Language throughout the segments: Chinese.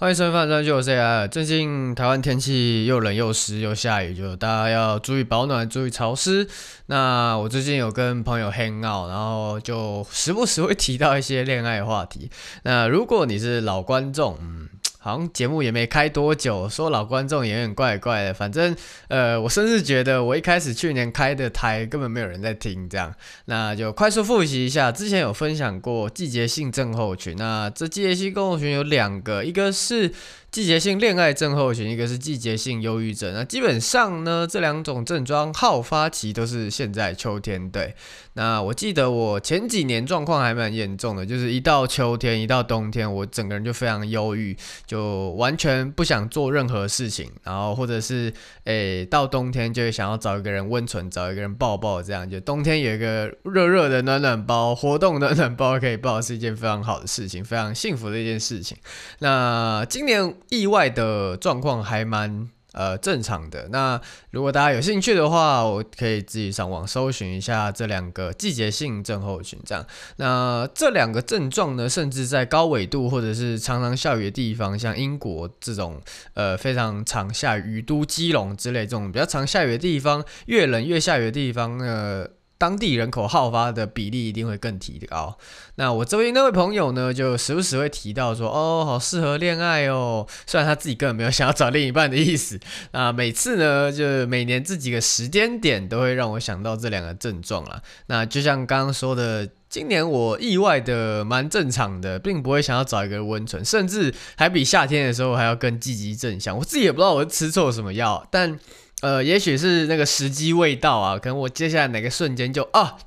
欢迎收看《三九 C I》。最近台湾天气又冷又湿又下雨，就大家要注意保暖，注意潮湿。那我最近有跟朋友 hang out，然后就时不时会提到一些恋爱话题。那如果你是老观众，嗯。好像节目也没开多久，说老观众也有点怪怪的。反正，呃，我甚至觉得我一开始去年开的台根本没有人在听，这样。那就快速复习一下，之前有分享过季节性症候群。那这季节性症候群有两个，一个是。季节性恋爱症候群，一个是季节性忧郁症。那基本上呢，这两种症状好发期都是现在秋天。对，那我记得我前几年状况还蛮严重的，就是一到秋天，一到冬天，我整个人就非常忧郁，就完全不想做任何事情。然后或者是，诶、到冬天就会想要找一个人温存，找一个人抱抱，这样就冬天有一个热热的暖暖包，活动暖暖包可以抱，是一件非常好的事情，非常幸福的一件事情。那今年。意外的状况还蛮呃正常的。那如果大家有兴趣的话，我可以自己上网搜寻一下这两个季节性症候群。这样，那这两个症状呢，甚至在高纬度或者是常常下雨的地方，像英国这种呃非常常下雨，都基隆之类这种比较常下雨的地方，越冷越下雨的地方，呃。当地人口好发的比例一定会更提高。那我周边那位朋友呢，就时不时会提到说，哦，好适合恋爱哦。虽然他自己根本没有想要找另一半的意思。那每次呢，就每年这几个时间点都会让我想到这两个症状啦。那就像刚刚说的，今年我意外的蛮正常的，并不会想要找一个温存，甚至还比夏天的时候还要更积极正向。我自己也不知道我是吃错什么药，但。呃，也许是那个时机未到啊，可能我接下来哪个瞬间就啊，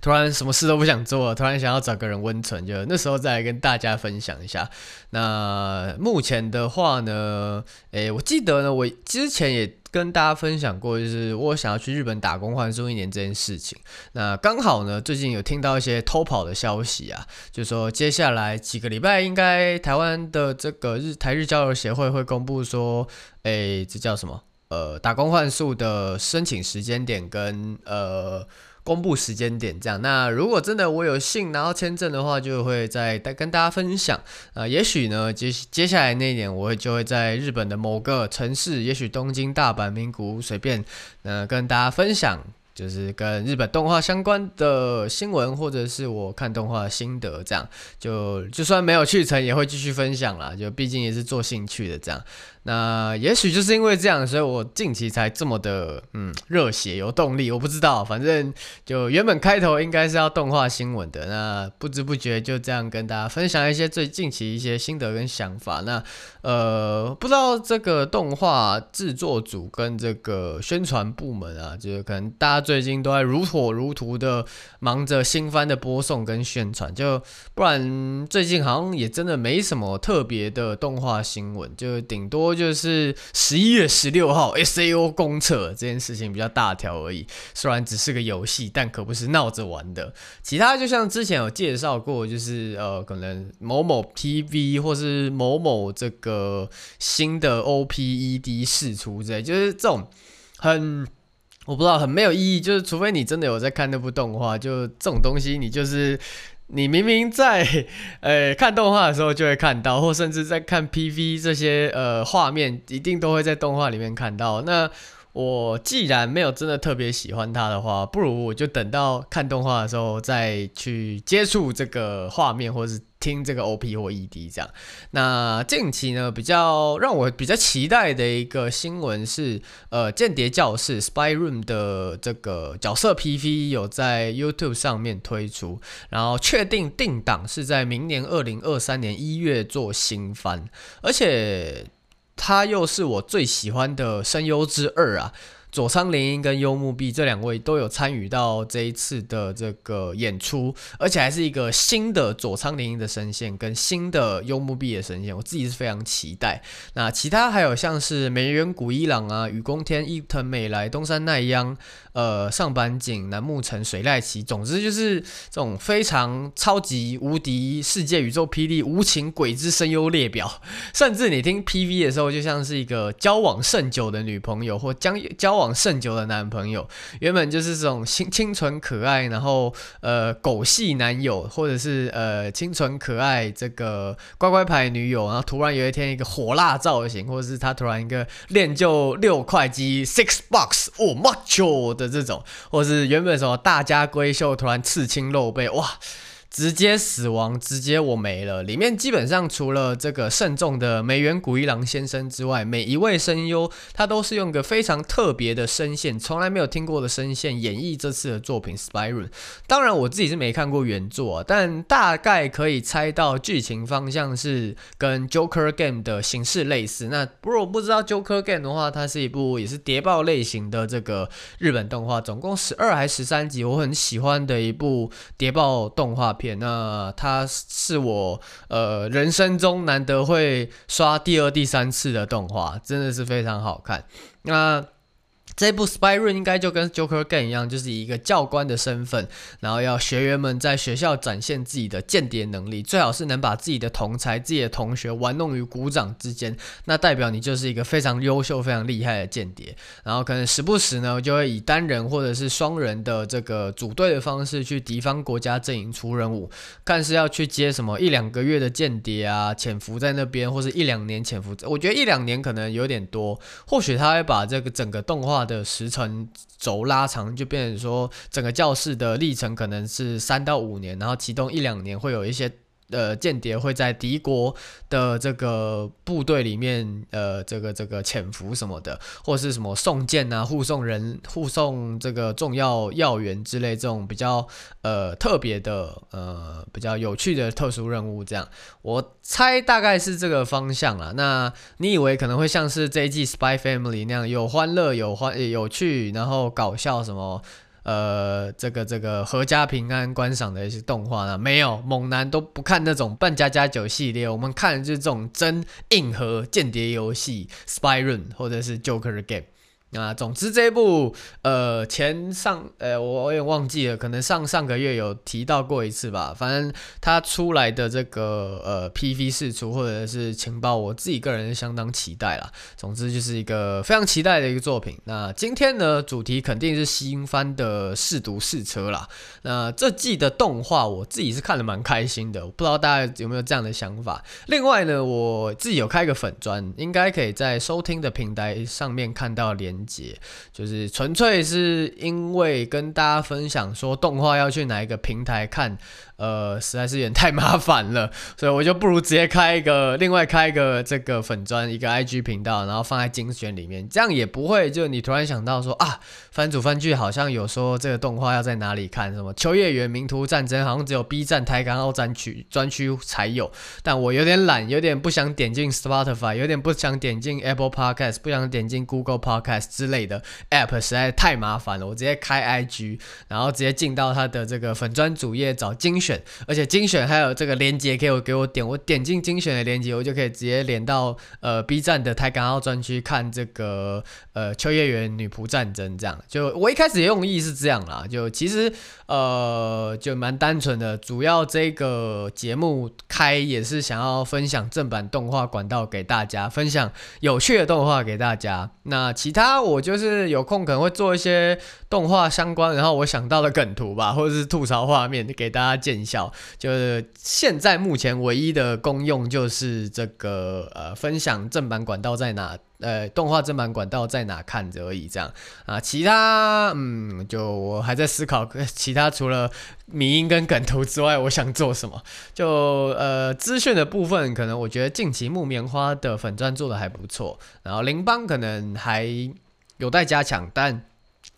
突然什么事都不想做了，突然想要找个人温存，就那时候再来跟大家分享一下。那目前的话呢，诶，我记得呢，我之前也跟大家分享过，就是我想要去日本打工换宿一年这件事情。那刚好呢，最近有听到一些偷跑的消息啊，就说接下来几个礼拜应该台湾的这个日台日交流协会会公布说，诶，这叫什么？呃，打工换宿的申请时间点跟呃公布时间点这样。那如果真的我有幸拿到签证的话，就会再跟大家分享。呃，也许呢，接接下来那一年我会就会在日本的某个城市，也许东京、大阪、名古屋，随便呃跟大家分享。就是跟日本动画相关的新闻，或者是我看动画心得，这样就就算没有去成，也会继续分享啦。就毕竟也是做兴趣的这样。那也许就是因为这样，所以我近期才这么的嗯热血有动力。我不知道，反正就原本开头应该是要动画新闻的，那不知不觉就这样跟大家分享一些最近期一些心得跟想法。那呃，不知道这个动画制作组跟这个宣传部门啊，就是可能大家。最近都在如火如荼的忙着新番的播送跟宣传，就不然最近好像也真的没什么特别的动画新闻，就顶多就是十一月十六号 SAO 公测这件事情比较大条而已。虽然只是个游戏，但可不是闹着玩的。其他就像之前有介绍过，就是呃，可能某某 TV 或是某某这个新的 OPED 释出之类，就是这种很。我不知道，很没有意义。就是除非你真的有在看那部动画，就这种东西，你就是你明明在呃看动画的时候就会看到，或甚至在看 PV 这些呃画面，一定都会在动画里面看到。那我既然没有真的特别喜欢它的话，不如我就等到看动画的时候再去接触这个画面，或是。听这个 OP 或 ED 这样，那近期呢，比较让我比较期待的一个新闻是，呃，间谍教室 Spy Room 的这个角色 PV 有在 YouTube 上面推出，然后确定定档是在明年二零二三年一月做新番，而且他又是我最喜欢的声优之二啊。佐仓綾音跟幽木碧这两位都有参与到这一次的这个演出，而且还是一个新的佐仓綾音的声线跟新的幽木碧的声线，我自己是非常期待。那其他还有像是梅原古一郎啊、雨宫天、伊藤美来、东山奈央、呃上坂井、楠木诚、水濑奇，总之就是这种非常超级无敌世界宇宙霹雳无情鬼之声优列表，甚至你听 PV 的时候，就像是一个交往甚久的女朋友或将交往。甚久的男朋友，原本就是这种清清纯可爱，然后呃狗系男友，或者是呃清纯可爱这个乖乖牌女友，然后突然有一天一个火辣造型，或者是他突然一个练就六块肌 six box 哦妈啾的这种，或是原本什么大家闺秀突然刺青露背，哇！直接死亡，直接我没了。里面基本上除了这个慎重的梅原古一郎先生之外，每一位声优他都是用个非常特别的声线，从来没有听过的声线演绎这次的作品《Spyro》。当然我自己是没看过原作啊，但大概可以猜到剧情方向是跟《Joker Game》的形式类似。那不如我不知道《Joker Game》的话，它是一部也是谍报类型的这个日本动画，总共十二还十三集，我很喜欢的一部谍报动画。片那它是我呃人生中难得会刷第二、第三次的动画，真的是非常好看。那。这部《Spy Run》应该就跟《Joker Game》一样，就是以一个教官的身份，然后要学员们在学校展现自己的间谍能力，最好是能把自己的同才、自己的同学玩弄于股掌之间，那代表你就是一个非常优秀、非常厉害的间谍。然后可能时不时呢，就会以单人或者是双人的这个组队的方式去敌方国家阵营出任务，看是要去接什么一两个月的间谍啊，潜伏在那边，或是一两年潜伏。我觉得一两年可能有点多，或许他会把这个整个动画。的的时程轴拉长，就变成说整个教室的历程可能是三到五年，然后其中一两年会有一些。呃，间谍会在敌国的这个部队里面，呃，这个这个潜伏什么的，或是什么送件啊、护送人、护送这个重要要员之类这种比较呃特别的、呃比较有趣的特殊任务，这样我猜大概是这个方向啦。那你以为可能会像是这一季《Spy Family》那样有欢乐、有欢、有趣，然后搞笑什么？呃，这个这个合家平安观赏的一些动画呢，没有，猛男都不看那种半家家酒系列，我们看的就是这种真硬核间谍游戏，Spy Run 或者是 Joker Game。啊，总之这一部，呃，前上，呃，我我也忘记了，可能上上个月有提到过一次吧。反正它出来的这个呃 PV 释出或者是情报，我自己个人相当期待啦。总之就是一个非常期待的一个作品。那今天呢，主题肯定是新番的试读试车啦。那这季的动画我自己是看得蛮开心的，我不知道大家有没有这样的想法。另外呢，我自己有开个粉专，应该可以在收听的平台上面看到连。节就是纯粹是因为跟大家分享说动画要去哪一个平台看。呃，实在是有点太麻烦了，所以我就不如直接开一个，另外开一个这个粉砖，一个 IG 频道，然后放在精选里面，这样也不会就你突然想到说啊，番组番剧好像有说这个动画要在哪里看，什么秋叶原名图战争好像只有 B 站台港澳专区专区才有，但我有点懒，有点不想点进 Spotify，有点不想点进 Apple Podcast，不想点进 Google Podcast 之类的 App，实在太麻烦了，我直接开 IG，然后直接进到它的这个粉砖主页找精选。而且精选还有这个连接可以给我点，我点进精选的连接，我就可以直接连到呃 B 站的台港澳专区看这个呃秋叶原女仆战争这样。就我一开始用意是这样啦，就其实呃就蛮单纯的，主要这个节目开也是想要分享正版动画管道给大家，分享有趣的动画给大家。那其他我就是有空可能会做一些动画相关，然后我想到的梗图吧，或者是吐槽画面给大家见。见效就是现在目前唯一的功用就是这个呃分享正版管道在哪，呃动画正版管道在哪看着而已这样啊，其他嗯就我还在思考，其他除了迷音跟梗图之外，我想做什么？就呃资讯的部分，可能我觉得近期木棉花的粉专做的还不错，然后羚邦可能还有待加强，但。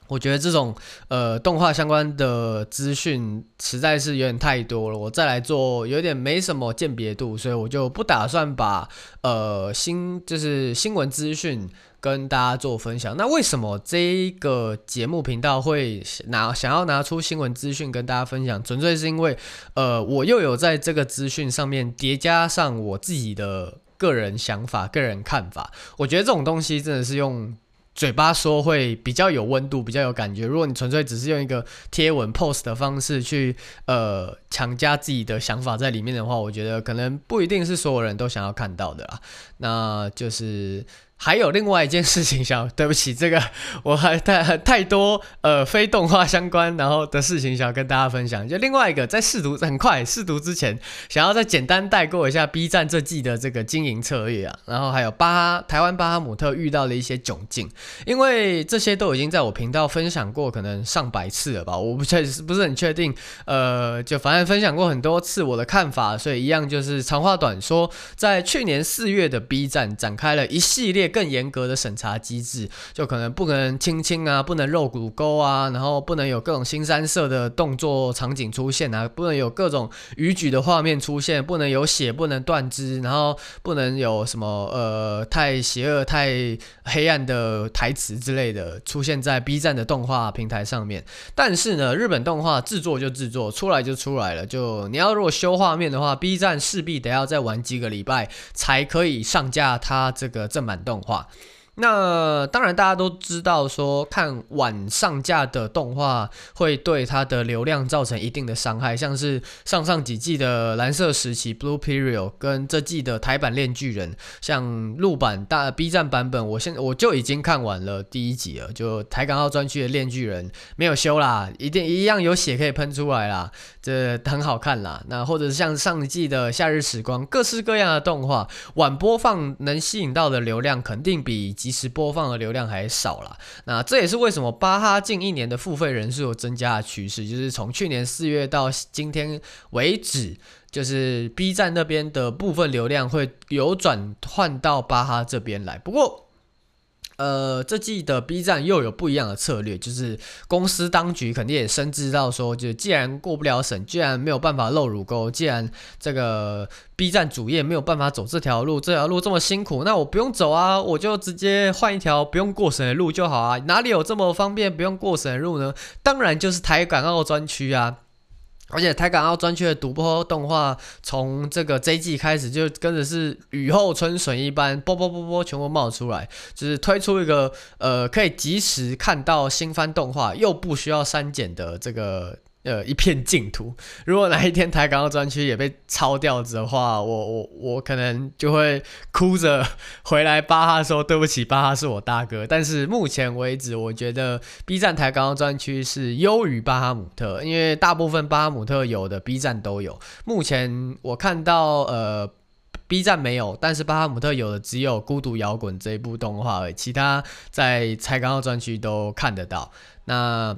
我觉得这种呃动画相关的资讯实在是有点太多了，我再来做有点没什么鉴别度，所以我就不打算把呃新就是新闻资讯跟大家做分享。那为什么这个节目频道会拿想要拿出新闻资讯跟大家分享？纯粹是因为呃我又有在这个资讯上面叠加上我自己的个人想法、个人看法。我觉得这种东西真的是用。嘴巴说会比较有温度，比较有感觉。如果你纯粹只是用一个贴文 pose 的方式去呃强加自己的想法在里面的话，我觉得可能不一定是所有人都想要看到的啦。那就是还有另外一件事情想，对不起，这个我还太太多呃非动画相关然后的事情想要跟大家分享。就另外一个，在试读很快试读之前，想要再简单带过一下 B 站这季的这个经营策略啊，然后还有巴哈台湾巴哈姆特遇到的一些窘境，因为这些都已经在我频道分享过，可能上百次了吧，我不确实不是很确定，呃，就反正分享过很多次我的看法，所以一样就是长话短说，在去年四月的 B 站展开了一系列。更严格的审查机制，就可能不能亲亲啊，不能露骨沟啊，然后不能有各种新三色的动作场景出现啊，不能有各种逾矩的画面出现，不能有血，不能断肢，然后不能有什么呃太邪恶、太黑暗的台词之类的出现在 B 站的动画平台上面。但是呢，日本动画制作就制作，出来就出来了。就你要如果修画面的话，B 站势必得要再玩几个礼拜才可以上架它这个正版动动画。那当然大家都知道，说看晚上架的动画会对它的流量造成一定的伤害，像是上上几季的蓝色时期 （Blue Period） 跟这季的台版《链锯人》，像陆版大 B 站版本，我现我就已经看完了第一集了，就台港澳专区的《链锯人》没有修啦，一定一样有血可以喷出来啦。这很好看啦，那或者是像上一季的《夏日时光》，各式各样的动画，晚播放能吸引到的流量肯定比及时播放的流量还少了。那这也是为什么巴哈近一年的付费人数有增加的趋势，就是从去年四月到今天为止，就是 B 站那边的部分流量会有转换到巴哈这边来。不过，呃，这季的 B 站又有不一样的策略，就是公司当局肯定也深知到说，就既然过不了审，既然没有办法露乳沟，既然这个 B 站主页没有办法走这条路，这条路这么辛苦，那我不用走啊，我就直接换一条不用过审的路就好啊，哪里有这么方便不用过审的路呢？当然就是台港澳专区啊。而且台港澳专区的独播动画，从这个这一季开始就跟着是雨后春笋一般，啵啵啵啵全部冒出来，就是推出一个呃可以及时看到新番动画又不需要删减的这个。呃，一片净土。如果哪一天台港澳专区也被抄掉的话，我我我可能就会哭着回来巴哈说对不起，巴哈是我大哥。但是目前为止，我觉得 B 站台港澳专区是优于巴哈姆特，因为大部分巴哈姆特有的 B 站都有。目前我看到呃 B 站没有，但是巴哈姆特有的只有《孤独摇滚》这一部动画而，其他在台港澳专区都看得到。那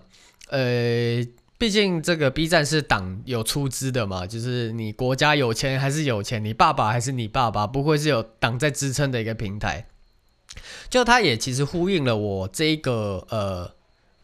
呃。毕竟这个 B 站是党有出资的嘛，就是你国家有钱还是有钱，你爸爸还是你爸爸，不会是有党在支撑的一个平台。就他也其实呼应了我这个呃。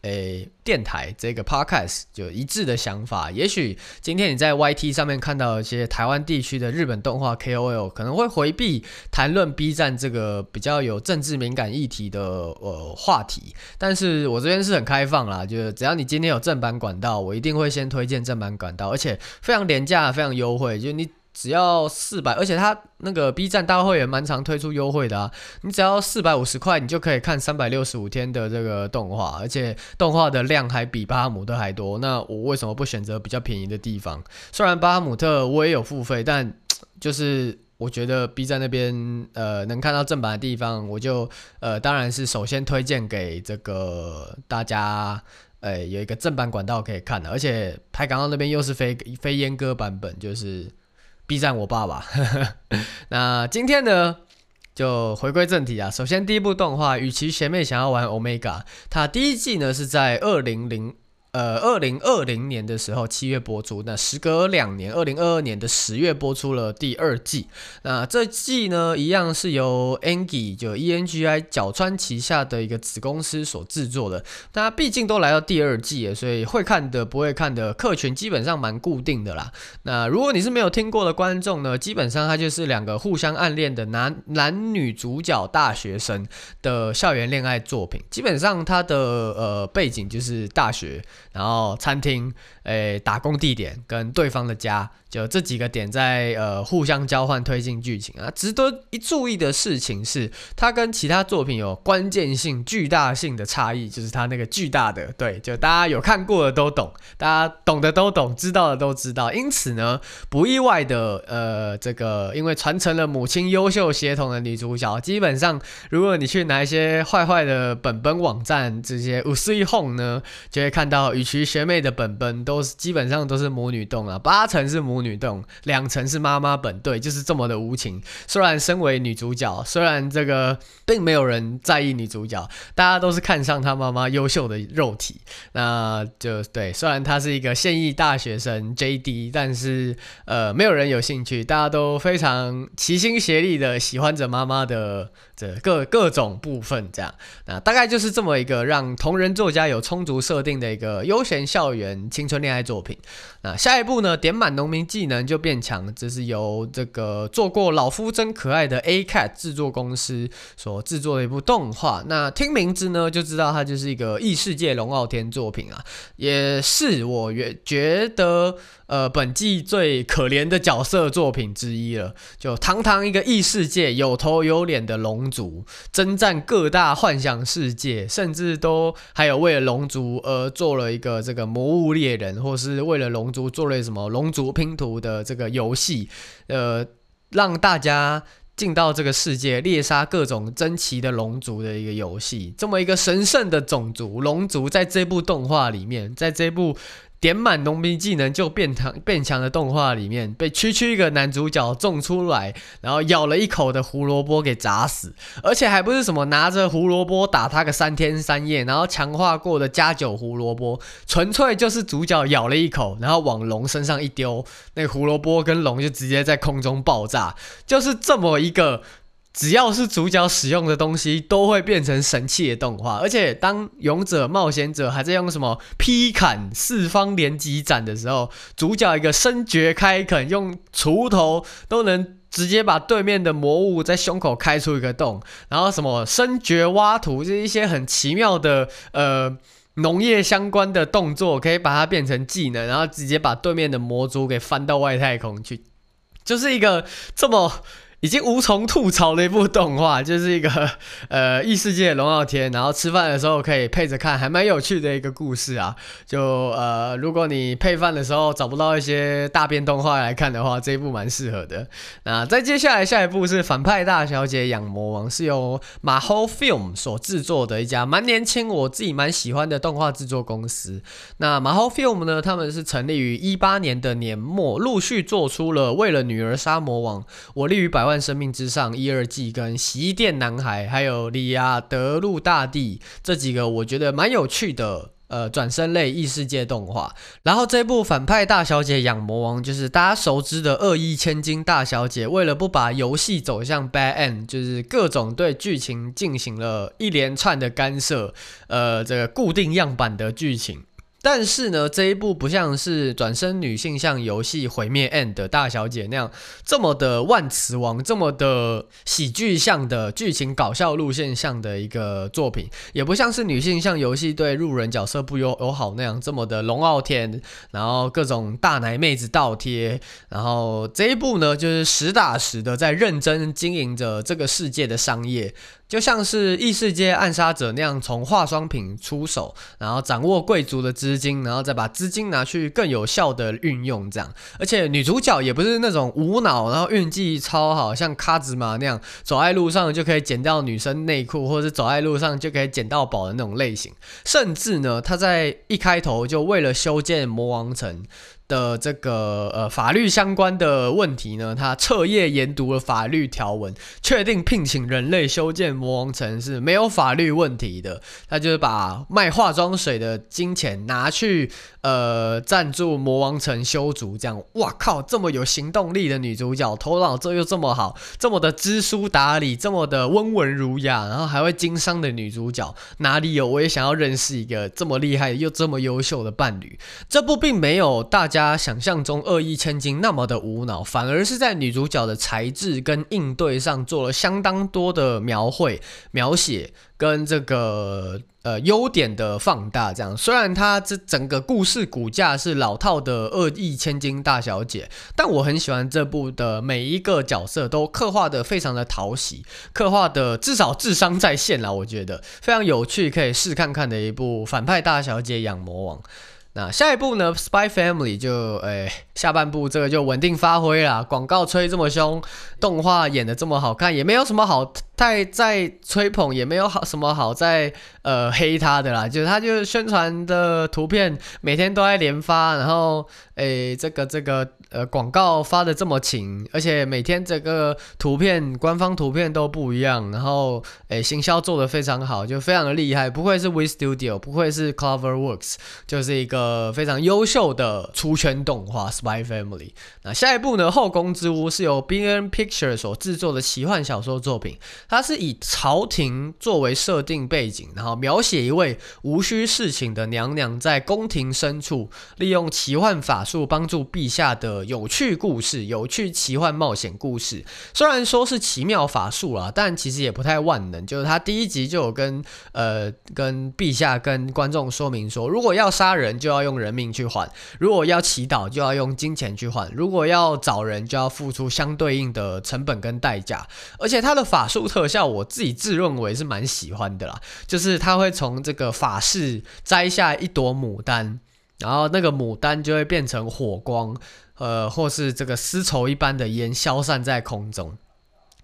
诶，电台这个 podcast 就一致的想法。也许今天你在 YT 上面看到一些台湾地区的日本动画 KOL 可能会回避谈论 B 站这个比较有政治敏感议题的呃话题，但是我这边是很开放啦，就是只要你今天有正版管道，我一定会先推荐正版管道，而且非常廉价，非常优惠，就你。只要四百，而且它那个 B 站大会也蛮常推出优惠的啊！你只要四百五十块，你就可以看三百六十五天的这个动画，而且动画的量还比巴哈姆特还多。那我为什么不选择比较便宜的地方？虽然巴哈姆特我也有付费，但就是我觉得 B 站那边呃能看到正版的地方，我就呃当然是首先推荐给这个大家，呃有一个正版管道可以看的，而且台港澳那边又是非非阉割版本，就是。B 站我爸爸，那今天呢，就回归正题啊。首先，第一部动画《与其学妹想要玩 Omega》，它第一季呢是在二零零。呃，二零二零年的时候七月播出，那时隔两年，二零二二年的十月播出了第二季。那这季呢，一样是由 Engi 就 E N G I 角川旗下的一个子公司所制作的。大家毕竟都来到第二季了，所以会看的不会看的客群基本上蛮固定的啦。那如果你是没有听过的观众呢，基本上它就是两个互相暗恋的男男女主角大学生的校园恋爱作品。基本上它的呃背景就是大学。然后餐厅，诶，打工地点跟对方的家。就这几个点在呃互相交换推进剧情啊，值得一注意的事情是，它跟其他作品有关键性、巨大性的差异，就是它那个巨大的，对，就大家有看过的都懂，大家懂的都懂，知道的都知道。因此呢，不意外的，呃，这个因为传承了母亲优秀血统的女主角，基本上如果你去拿一些坏坏的本本网站这些五四一 home 呢，就会看到羽崎学妹的本本都是基本上都是母女洞啊，八成是母。女洞两层是妈妈本，对，就是这么的无情。虽然身为女主角，虽然这个并没有人在意女主角，大家都是看上她妈妈优秀的肉体。那就对，虽然她是一个现役大学生 JD，但是呃，没有人有兴趣，大家都非常齐心协力的喜欢着妈妈的。这各各种部分这样，那大概就是这么一个让同人作家有充足设定的一个悠闲校园青春恋爱作品。那下一步呢，点满农民技能就变强，这是由这个做过老夫真可爱的 ACAT 制作公司所制作的一部动画。那听名字呢，就知道它就是一个异世界龙傲天作品啊，也是我原觉得。呃，本季最可怜的角色作品之一了。就堂堂一个异世界有头有脸的龙族，征战各大幻想世界，甚至都还有为了龙族而做了一个这个魔物猎人，或是为了龙族做了什么龙族拼图的这个游戏，呃，让大家进到这个世界猎杀各种珍奇的龙族的一个游戏。这么一个神圣的种族，龙族在这部动画里面，在这部。点满农民技能就变强变强的动画里面，被区区一个男主角种出来，然后咬了一口的胡萝卜给砸死，而且还不是什么拿着胡萝卜打他个三天三夜，然后强化过的加九胡萝卜，纯粹就是主角咬了一口，然后往龙身上一丢，那胡萝卜跟龙就直接在空中爆炸，就是这么一个。只要是主角使用的东西，都会变成神器的动画。而且，当勇者冒险者还在用什么劈砍四方连击斩的时候，主角一个深绝开垦，用锄头都能直接把对面的魔物在胸口开出一个洞。然后，什么深掘挖土，就是一些很奇妙的呃农业相关的动作，可以把它变成技能，然后直接把对面的魔族给翻到外太空去，就是一个这么。已经无从吐槽的一部动画，就是一个 呃异世界龙傲天，然后吃饭的时候可以配着看，还蛮有趣的一个故事啊。就呃，如果你配饭的时候找不到一些大便动画来看的话，这一部蛮适合的。那再接下来下一部是反派大小姐养魔王，是由马猴 Film 所制作的一家蛮年轻，我自己蛮喜欢的动画制作公司。那马猴 Film 呢，他们是成立于一八年的年末，陆续做出了为了女儿杀魔王，我立于百万。生命之上一二季跟洗衣店男孩，还有里亚德路大帝这几个，我觉得蛮有趣的。呃，转生类异世界动画。然后这部反派大小姐养魔王，就是大家熟知的恶意千金大小姐，为了不把游戏走向 bad end，就是各种对剧情进行了一连串的干涉。呃，这个固定样板的剧情。但是呢，这一部不像是转身女性像游戏毁灭 End 大小姐那样这么的万磁王，这么的喜剧向的剧情搞笑路线向的一个作品，也不像是女性像游戏对路人角色不友友好那样这么的龙傲天，然后各种大奶妹子倒贴，然后这一部呢，就是实打实的在认真经营着这个世界的商业。就像是异世界暗杀者那样，从化妆品出手，然后掌握贵族的资金，然后再把资金拿去更有效的运用，这样。而且女主角也不是那种无脑，然后运气超好，像卡兹玛那样，走在路上就可以捡到女生内裤，或者是走在路上就可以捡到宝的那种类型。甚至呢，她在一开头就为了修建魔王城。的这个呃法律相关的问题呢，他彻夜研读了法律条文，确定聘请人类修建魔王城是没有法律问题的。他就是把卖化妆水的金钱拿去呃赞助魔王城修筑，这样。哇靠，这么有行动力的女主角，头脑这又这么好，这么的知书达理，这么的温文儒雅，然后还会经商的女主角，哪里有？我也想要认识一个这么厉害又这么优秀的伴侣。这部并没有大家。家想象中恶意千金那么的无脑，反而是在女主角的才智跟应对上做了相当多的描绘、描写跟这个呃优点的放大。这样，虽然她这整个故事骨架是老套的恶意千金大小姐，但我很喜欢这部的每一个角色都刻画的非常的讨喜，刻画的至少智商在线啦，我觉得非常有趣，可以试看看的一部反派大小姐养魔王。那下一步呢？Spy Family 就诶、下半部这个就稳定发挥啦。广告吹这么凶，动画演的这么好看，也没有什么好太在吹捧，也没有好什么好在呃黑他的啦。就是他就宣传的图片每天都在连发，然后诶、这个这个呃广告发的这么勤，而且每天这个图片官方图片都不一样，然后诶、行销做的非常好，就非常的厉害。不愧是 We Studio，不愧是 CloverWorks，就是一个。非常优秀的出圈动画《Spy Family》。那下一部呢，《后宫之屋》是由 BN Picture 所制作的奇幻小说作品。它是以朝廷作为设定背景，然后描写一位无需侍寝的娘娘在宫廷深处利用奇幻法术帮助陛下的有趣故事，有趣奇幻冒险故事。虽然说是奇妙法术啦，但其实也不太万能。就是他第一集就有跟呃跟陛下跟观众说明说，如果要杀人就。要用人命去换，如果要祈祷，就要用金钱去换；如果要找人，就要付出相对应的成本跟代价。而且他的法术特效，我自己自认为是蛮喜欢的啦，就是他会从这个法式摘下一朵牡丹，然后那个牡丹就会变成火光，呃，或是这个丝绸一般的烟消散在空中。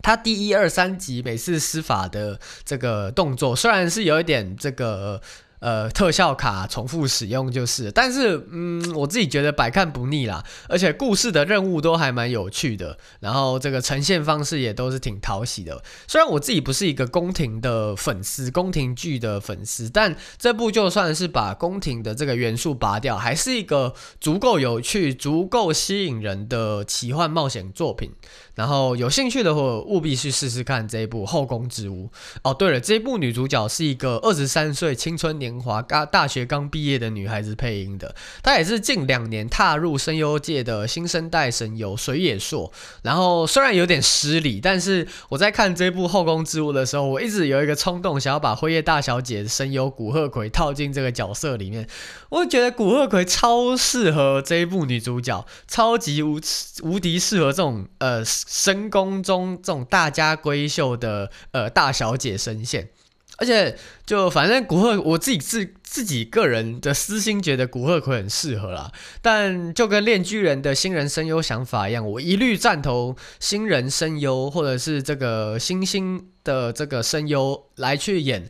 他第一二三集每次施法的这个动作，虽然是有一点这个。呃，特效卡重复使用就是，但是嗯，我自己觉得百看不腻啦，而且故事的任务都还蛮有趣的，然后这个呈现方式也都是挺讨喜的。虽然我自己不是一个宫廷的粉丝，宫廷剧的粉丝，但这部就算是把宫廷的这个元素拔掉，还是一个足够有趣、足够吸引人的奇幻冒险作品。然后有兴趣的话，务必去试试看这一部《后宫之屋》。哦，对了，这一部女主角是一个二十三岁青春年华、刚大学刚毕业的女孩子配音的，她也是近两年踏入声优界的新生代声优水野硕。然后虽然有点失礼，但是我在看这部《后宫之物》的时候，我一直有一个冲动，想要把辉夜大小姐的声优古贺葵套进这个角色里面。我觉得古贺葵超适合这一部女主角，超级无无敌适合这种呃。深宫中这种大家闺秀的呃大小姐声线，而且就反正古贺我自己自自己个人的私心觉得古贺葵很适合啦，但就跟炼巨人的新人声优想法一样，我一律赞同新人声优或者是这个新星的这个声优来去演。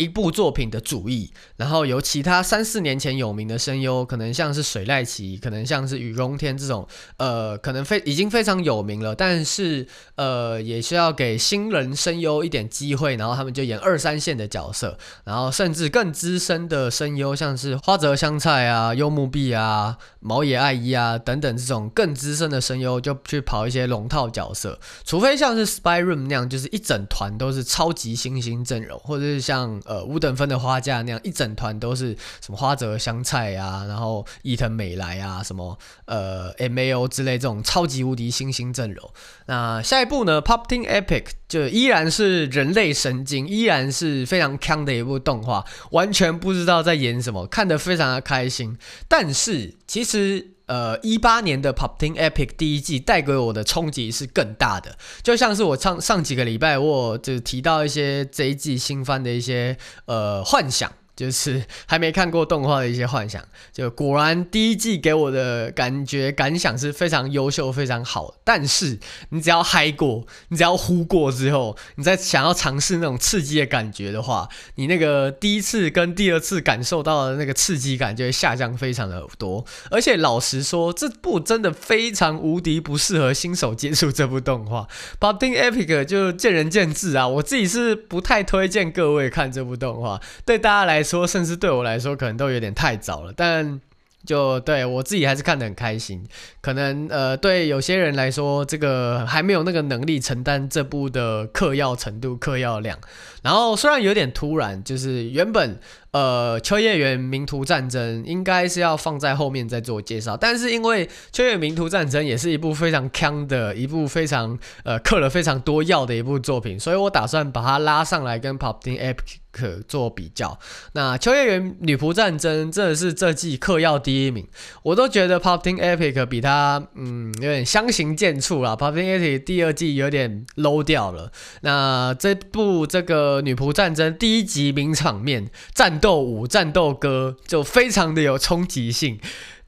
一部作品的主意，然后由其他三四年前有名的声优，可能像是水濑奇，可能像是雨宫天这种，呃，可能非已经非常有名了，但是呃，也需要给新人声优一点机会，然后他们就演二三线的角色，然后甚至更资深的声优，像是花泽香菜啊、幽木碧啊、毛野爱一啊等等这种更资深的声优，就去跑一些龙套角色，除非像是 Spy Room 那样，就是一整团都是超级新星阵容，或者是像。呃，五等分的花架那样一整团都是什么花泽香菜啊，然后伊藤美来啊，什么呃 MAO 之类这种超级无敌新星阵容。那下一部呢，Pop Team Epic 就依然是人类神经，依然是非常强的一部动画，完全不知道在演什么，看得非常的开心。但是其实。呃，一八年的 Pop Team Epic 第一季带给我的冲击是更大的，就像是我上上几个礼拜我就提到一些这一季新番的一些呃幻想。就是 还没看过动画的一些幻想，就果然第一季给我的感觉感想是非常优秀、非常好。但是你只要嗨过，你只要呼过之后，你再想要尝试那种刺激的感觉的话，你那个第一次跟第二次感受到的那个刺激感就会下降非常的多。而且老实说，这部真的非常无敌不适合新手接触这部动画。Popping Epic 就见仁见智啊，我自己是不太推荐各位看这部动画，对大家来说。甚至对我来说，可能都有点太早了。但就对我自己还是看得很开心。可能呃，对有些人来说，这个还没有那个能力承担这部的嗑药程度、嗑药量。然后虽然有点突然，就是原本。呃，秋叶原名图战争应该是要放在后面再做介绍，但是因为秋叶原名图战争也是一部非常锵的一部非常呃刻了非常多药的一部作品，所以我打算把它拉上来跟 Pop Team Epic 做比较。那秋叶原女仆战争真的是这季嗑药第一名，我都觉得 Pop Team Epic 比它嗯有点相形见绌啦。Pop Team Epic 第二季有点 low 掉了。那这部这个女仆战争第一集名场面战。斗舞、战斗歌就非常的有冲击性。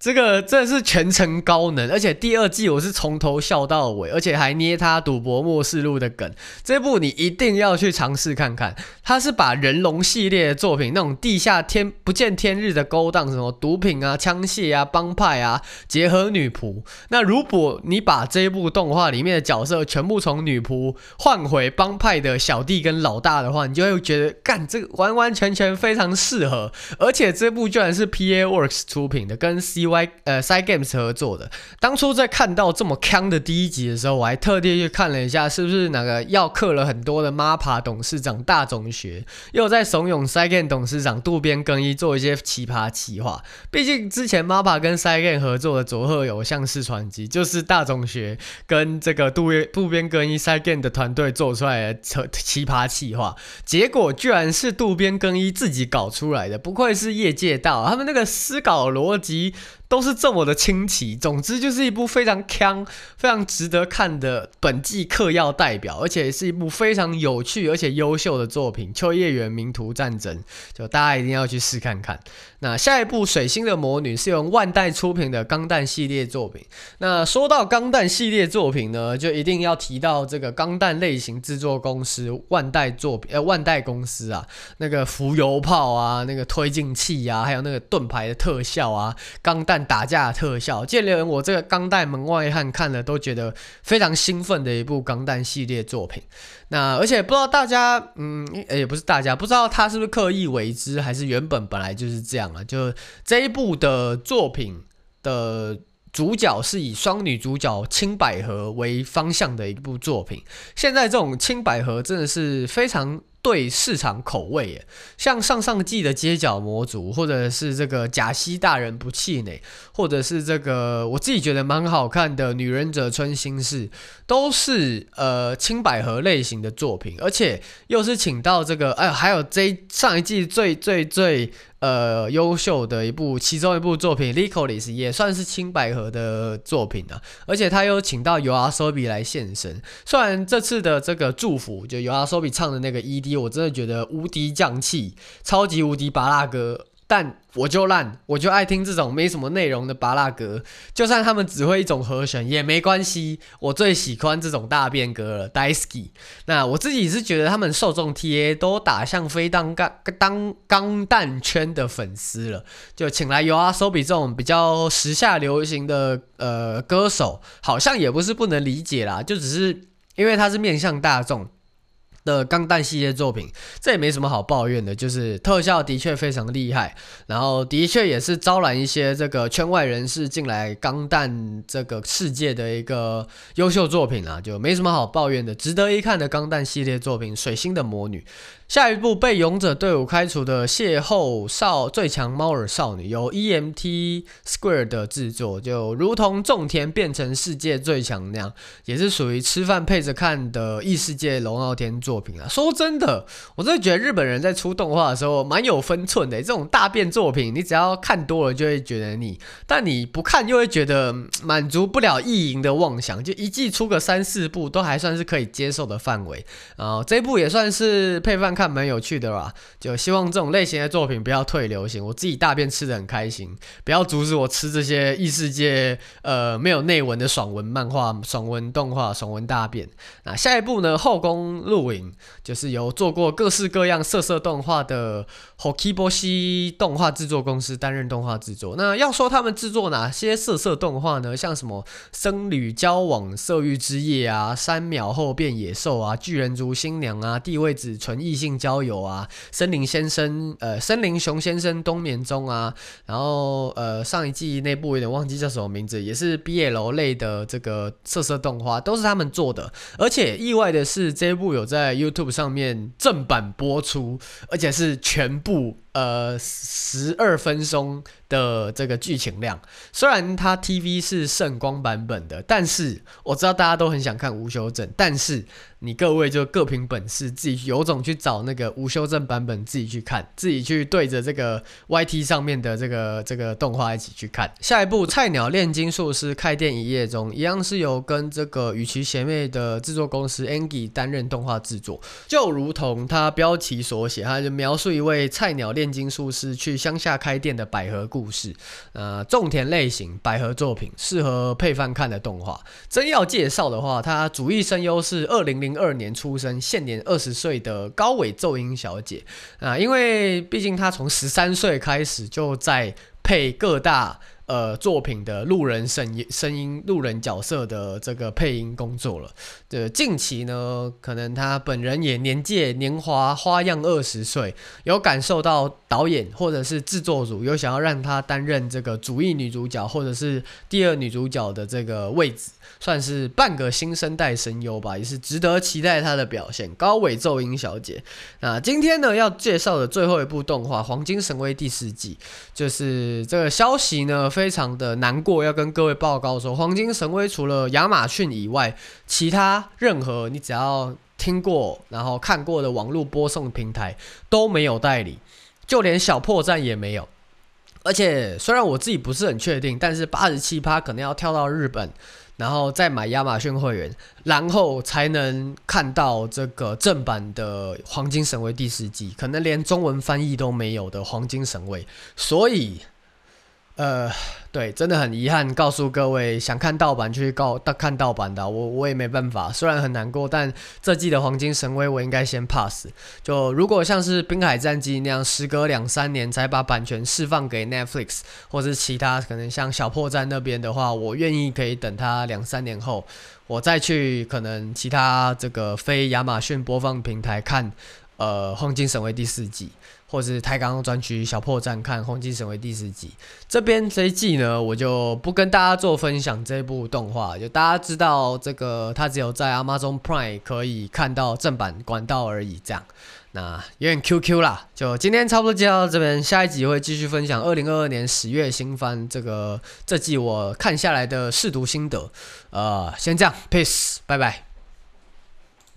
这个真的是全程高能，而且第二季我是从头笑到尾，而且还捏他赌博末世录的梗。这部你一定要去尝试看看。他是把人龙系列的作品那种地下天不见天日的勾当，什么毒品啊、枪械啊、帮派啊，结合女仆。那如果你把这部动画里面的角色全部从女仆换回帮派的小弟跟老大的话，你就会觉得干这个完完全全非常适合。而且这部居然是 PA Works 出品的，跟 C。Y 呃，Cygames 合作的。当初在看到这么锵的第一集的时候，我还特地去看了一下，是不是哪个要刻了很多的 MAPA 董事长大总学，又在怂恿 Cygames 董事长渡边更一做一些奇葩企划。毕竟之前 MAPA 跟 Cygames 合作的佐贺有像是传奇，就是大总学跟这个渡边渡边耕一 Cygames 的团队做出来的奇葩企划，结果居然是渡边更一自己搞出来的，不愧是业界大，他们那个思考逻辑。都是这么的清奇，总之就是一部非常锵、非常值得看的本季嗑药代表，而且是一部非常有趣而且优秀的作品《秋叶原名图战争》，就大家一定要去试看看。那下一部《水星的魔女》是由万代出品的钢弹系列作品。那说到钢弹系列作品呢，就一定要提到这个钢弹类型制作公司万代作品，呃，万代公司啊，那个浮游炮啊，那个推进器啊，还有那个盾牌的特效啊，钢 弹打架特效，就连我这个钢弹门外汉看了都觉得非常兴奋的一部钢弹系列作品。那而且不知道大家，嗯，也不是大家不知道他是不是刻意为之，还是原本本来就是这样啊？就这一部的作品的主角是以双女主角青百合为方向的一部作品。现在这种青百合真的是非常。对市场口味耶，像上上季的街角魔族，或者是这个假西大人不气馁，或者是这个我自己觉得蛮好看的女忍者春心事，都是呃青百合类型的作品，而且又是请到这个哎，还有这上一季最最最。呃，优秀的一部，其中一部作品《Lycoris》也算是青百合的作品啊，而且他又请到 YOASOBI 来现身。虽然这次的这个祝福，就 YOASOBI 唱的那个 ED，我真的觉得无敌降气，超级无敌拔拉哥。但我就烂，我就爱听这种没什么内容的芭乐歌，就算他们只会一种和弦也没关系。我最喜欢这种大变歌了，Daiski。那我自己是觉得他们受众 TA 都打向非当钢当钢弹圈的粉丝了，就请来 YOASOBI 这种比较时下流行的呃歌手，好像也不是不能理解啦，就只是因为他是面向大众。的钢弹系列作品，这也没什么好抱怨的，就是特效的确非常厉害，然后的确也是招揽一些这个圈外人士进来钢弹这个世界的一个优秀作品啊，就没什么好抱怨的，值得一看的钢弹系列作品《水星的魔女》。下一部被勇者队伍开除的邂逅少最强猫耳少女，由 EMT Square 的制作，就如同种田变成世界最强那样，也是属于吃饭配着看的异世界龙傲天作作品啊。说真的，我真的觉得日本人在出动画的时候蛮有分寸的。这种大变作品，你只要看多了就会觉得腻，但你不看又会觉得满足不了意淫的妄想。就一季出个三四部都还算是可以接受的范围啊。这一部也算是配饭看。蛮有趣的吧，就希望这种类型的作品不要退流行。我自己大便吃得很开心，不要阻止我吃这些异世界呃没有内文的爽文漫画、爽文动画、爽文大便。那下一部呢？后宫露尾零，就是由做过各式各样色色动画的 Hokiboshi 动画制作公司担任动画制作。那要说他们制作哪些色色动画呢？像什么《僧侣交往色欲之夜》啊，《三秒后变野兽》啊，《巨人族新娘》啊，《地位子纯异性交友》啊，《森林先生》呃，《森林熊先生冬眠中》啊，然后呃，上一季那部有点忘记叫什么名字，也是 BL 类的这个色色动画，都是他们做的。而且意外的是，这一部有在 YouTube 上面正版播出，而且是全部。呃，十二分钟的这个剧情量，虽然它 TV 是圣光版本的，但是我知道大家都很想看无修正，但是你各位就各凭本事，自己有种去找那个无修正版本，自己去看，自己去对着这个 YT 上面的这个这个动画一起去看。下一部《菜鸟炼金术师开店一夜中》一样是由跟这个羽崎邪魅的制作公司 Angie 担任动画制作，就如同它标题所写，它就描述一位菜鸟炼炼金术师去乡下开店的百合故事，呃，种田类型百合作品，适合配饭看的动画。真要介绍的话，他主役声优是二零零二年出生，现年二十岁的高尾奏音小姐啊，因为毕竟她从十三岁开始就在配各大。呃，作品的路人声音、声音、路人角色的这个配音工作了。对，近期呢，可能他本人也年届年华，花样二十岁，有感受到导演或者是制作组有想要让他担任这个主役女主角或者是第二女主角的这个位置，算是半个新生代声优吧，也是值得期待他的表现。高尾奏音小姐，那今天呢要介绍的最后一部动画《黄金神威》第四季，就是这个消息呢。非常的难过，要跟各位报告说，《黄金神威》除了亚马逊以外，其他任何你只要听过然后看过的网络播送平台都没有代理，就连小破站也没有。而且虽然我自己不是很确定，但是八十七趴可能要跳到日本，然后再买亚马逊会员，然后才能看到这个正版的《黄金神威》第四季，可能连中文翻译都没有的《黄金神威》，所以。呃，对，真的很遗憾，告诉各位想看盗版去告看盗版的，我我也没办法。虽然很难过，但这季的黄金神威我应该先 pass。就如果像是滨海战记那样，时隔两三年才把版权释放给 Netflix 或是其他可能像小破站那边的话，我愿意可以等它两三年后，我再去可能其他这个非亚马逊播放平台看呃黄金神威第四季。或是台港专区小破站看《黄金神威》第四集，这边这一季呢，我就不跟大家做分享这部动画，就大家知道这个它只有在 Amazon Prime 可以看到正版管道而已，这样，那有点 QQ 啦。就今天差不多介绍到这边，下一集会继续分享二零二二年十月新番这个这季我看下来的试读心得。呃，先这样，Peace，拜拜。